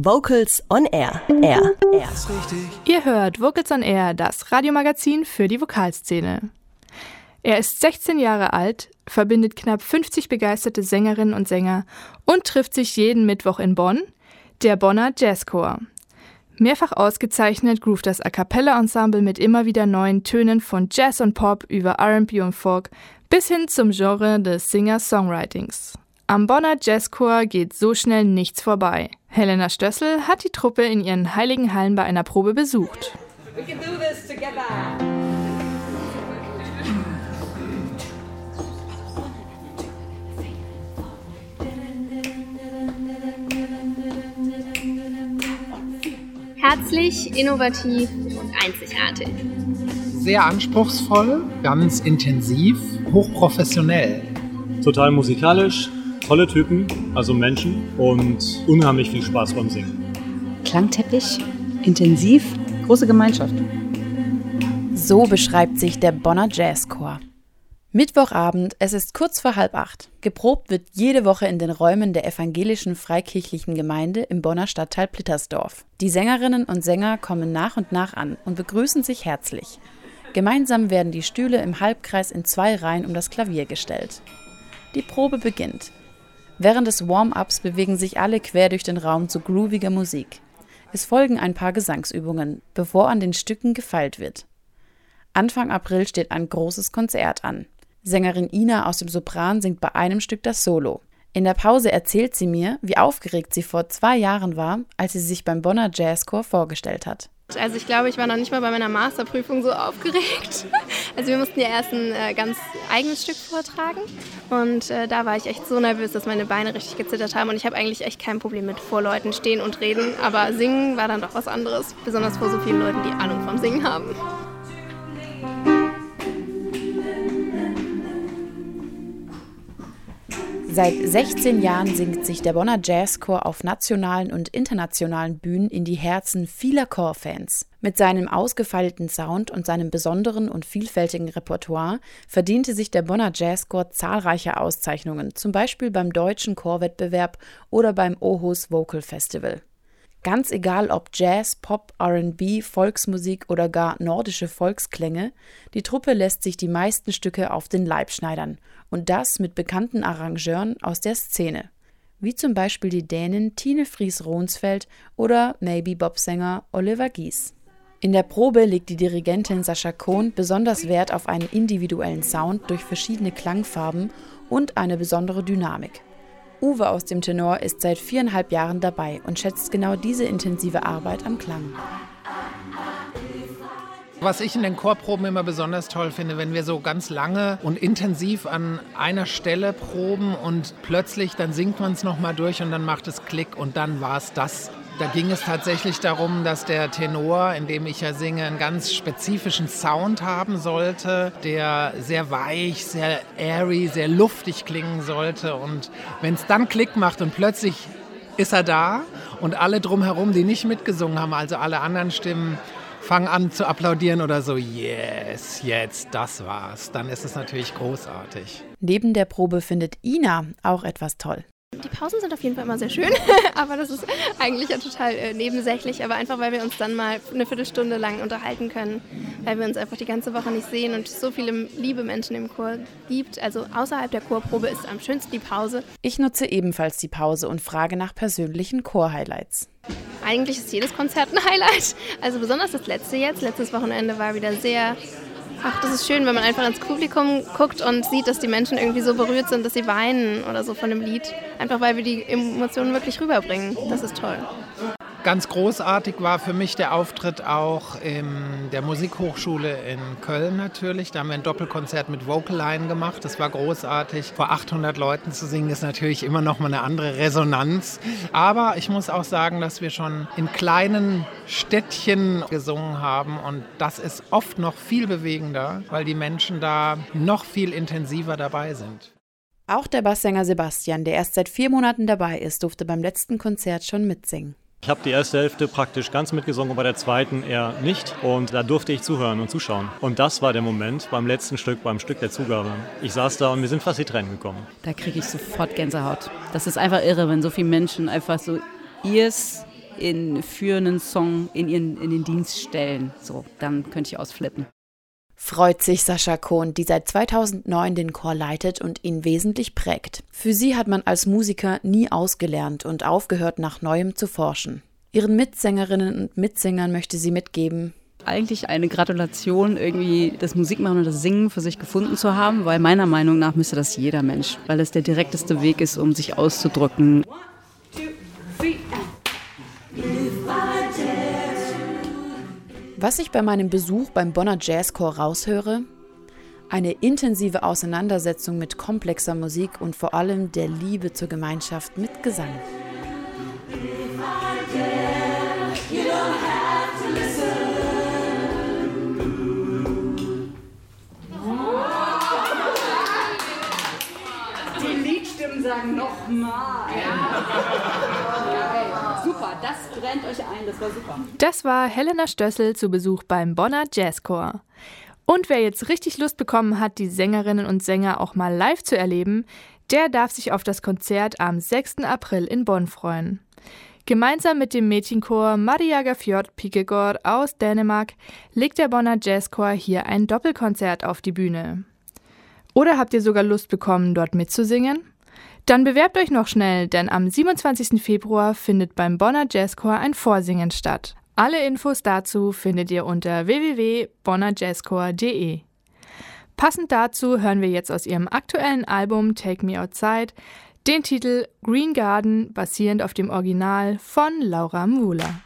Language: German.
Vocals on Air. Air. Air. Ihr hört Vocals on Air, das Radiomagazin für die Vokalszene. Er ist 16 Jahre alt, verbindet knapp 50 begeisterte Sängerinnen und Sänger und trifft sich jeden Mittwoch in Bonn, der Bonner Jazzchor. Mehrfach ausgezeichnet groovt das A Cappella Ensemble mit immer wieder neuen Tönen von Jazz und Pop über R&B und Folk bis hin zum Genre des Singer-Songwritings. Am Bonner Jazzchor geht so schnell nichts vorbei. Helena Stössel hat die Truppe in ihren heiligen Hallen bei einer Probe besucht. Herzlich, innovativ und einzigartig. Sehr anspruchsvoll, ganz intensiv, hochprofessionell. Total musikalisch, tolle Typen, also Menschen und unheimlich viel Spaß beim Singen. Klangteppich, intensiv, große Gemeinschaft. So beschreibt sich der Bonner Jazzchor. Mittwochabend, es ist kurz vor halb acht. Geprobt wird jede Woche in den Räumen der evangelischen freikirchlichen Gemeinde im Bonner Stadtteil Plittersdorf. Die Sängerinnen und Sänger kommen nach und nach an und begrüßen sich herzlich. Gemeinsam werden die Stühle im Halbkreis in zwei Reihen um das Klavier gestellt. Die Probe beginnt. Während des Warm-ups bewegen sich alle quer durch den Raum zu grooviger Musik. Es folgen ein paar Gesangsübungen, bevor an den Stücken gefeilt wird. Anfang April steht ein großes Konzert an. Sängerin Ina aus dem Sopran singt bei einem Stück das Solo. In der Pause erzählt sie mir, wie aufgeregt sie vor zwei Jahren war, als sie sich beim Bonner Jazzchor vorgestellt hat. Also ich glaube, ich war noch nicht mal bei meiner Masterprüfung so aufgeregt. Also wir mussten ja erst ein äh, ganz eigenes Stück vortragen und äh, da war ich echt so nervös, dass meine Beine richtig gezittert haben und ich habe eigentlich echt kein Problem mit vor Leuten stehen und reden, aber singen war dann doch was anderes, besonders vor so vielen Leuten, die Ahnung vom Singen haben. Seit 16 Jahren singt sich der Bonner Jazzchor auf nationalen und internationalen Bühnen in die Herzen vieler Chorfans. Mit seinem ausgefeilten Sound und seinem besonderen und vielfältigen Repertoire verdiente sich der Bonner Jazzchor zahlreiche Auszeichnungen, zum Beispiel beim Deutschen Chorwettbewerb oder beim Ohus Vocal Festival. Ganz egal ob Jazz, Pop, RB, Volksmusik oder gar nordische Volksklänge, die Truppe lässt sich die meisten Stücke auf den Leib schneidern und das mit bekannten Arrangeuren aus der Szene, wie zum Beispiel die Dänin Tine Fries-Ronsfeld oder Maybe-Bob-Sänger Oliver Gies. In der Probe legt die Dirigentin Sascha Kohn besonders Wert auf einen individuellen Sound durch verschiedene Klangfarben und eine besondere Dynamik. Uwe aus dem Tenor ist seit viereinhalb Jahren dabei und schätzt genau diese intensive Arbeit am Klang. Was ich in den Chorproben immer besonders toll finde, wenn wir so ganz lange und intensiv an einer Stelle proben und plötzlich dann singt man es nochmal durch und dann macht es Klick und dann war es das. Da ging es tatsächlich darum, dass der Tenor, in dem ich ja singe, einen ganz spezifischen Sound haben sollte, der sehr weich, sehr airy, sehr luftig klingen sollte. Und wenn es dann Klick macht und plötzlich ist er da und alle drumherum, die nicht mitgesungen haben, also alle anderen Stimmen, fangen an zu applaudieren oder so, yes, jetzt, das war's. Dann ist es natürlich großartig. Neben der Probe findet Ina auch etwas toll. Die Pausen sind auf jeden Fall immer sehr schön, aber das ist eigentlich ja total äh, nebensächlich, aber einfach, weil wir uns dann mal eine Viertelstunde lang unterhalten können, weil wir uns einfach die ganze Woche nicht sehen und so viele liebe Menschen im Chor gibt. Also außerhalb der Chorprobe ist am schönsten die Pause. Ich nutze ebenfalls die Pause und frage nach persönlichen Chor-Highlights. Eigentlich ist jedes Konzert ein Highlight. Also besonders das letzte jetzt. Letztes Wochenende war wieder sehr Ach, das ist schön, wenn man einfach ins Publikum guckt und sieht, dass die Menschen irgendwie so berührt sind, dass sie weinen oder so von dem Lied. Einfach weil wir die Emotionen wirklich rüberbringen. Das ist toll. Ganz großartig war für mich der Auftritt auch in der Musikhochschule in Köln natürlich. Da haben wir ein Doppelkonzert mit Vocal Line gemacht. Das war großartig. Vor 800 Leuten zu singen ist natürlich immer noch mal eine andere Resonanz. Aber ich muss auch sagen, dass wir schon in kleinen Städtchen gesungen haben und das ist oft noch viel bewegender, weil die Menschen da noch viel intensiver dabei sind. Auch der Basssänger Sebastian, der erst seit vier Monaten dabei ist, durfte beim letzten Konzert schon mitsingen. Ich habe die erste Hälfte praktisch ganz mitgesungen und bei der zweiten eher nicht. Und da durfte ich zuhören und zuschauen. Und das war der Moment beim letzten Stück, beim Stück der Zugabe. Ich saß da und mir sind fast die Tränen gekommen. Da kriege ich sofort Gänsehaut. Das ist einfach irre, wenn so viele Menschen einfach so ihrs in, für einen Song in, ihren, in den Dienst stellen. So, dann könnte ich ausflippen. Freut sich Sascha Kohn, die seit 2009 den Chor leitet und ihn wesentlich prägt. Für sie hat man als Musiker nie ausgelernt und aufgehört, nach Neuem zu forschen. Ihren Mitsängerinnen und Mitsängern möchte sie mitgeben, eigentlich eine Gratulation, irgendwie das Musikmachen und das Singen für sich gefunden zu haben, weil meiner Meinung nach müsste das jeder Mensch, weil es der direkteste Weg ist, um sich auszudrücken. Was ich bei meinem Besuch beim Bonner Jazzchor raushöre? Eine intensive Auseinandersetzung mit komplexer Musik und vor allem der Liebe zur Gemeinschaft mit Gesang. Das brennt euch ein, das war super. Das war Helena Stössel zu Besuch beim Bonner Jazzchor. Und wer jetzt richtig Lust bekommen hat, die Sängerinnen und Sänger auch mal live zu erleben, der darf sich auf das Konzert am 6. April in Bonn freuen. Gemeinsam mit dem Mädchenchor Maria Gafjord Pikegård aus Dänemark legt der Bonner Jazzchor hier ein Doppelkonzert auf die Bühne. Oder habt ihr sogar Lust bekommen, dort mitzusingen? Dann bewerbt euch noch schnell, denn am 27. Februar findet beim Bonner Jazzchor ein Vorsingen statt. Alle Infos dazu findet ihr unter www.bonnerjazzchor.de. Passend dazu hören wir jetzt aus ihrem aktuellen Album Take Me Outside den Titel Green Garden basierend auf dem Original von Laura Muhler.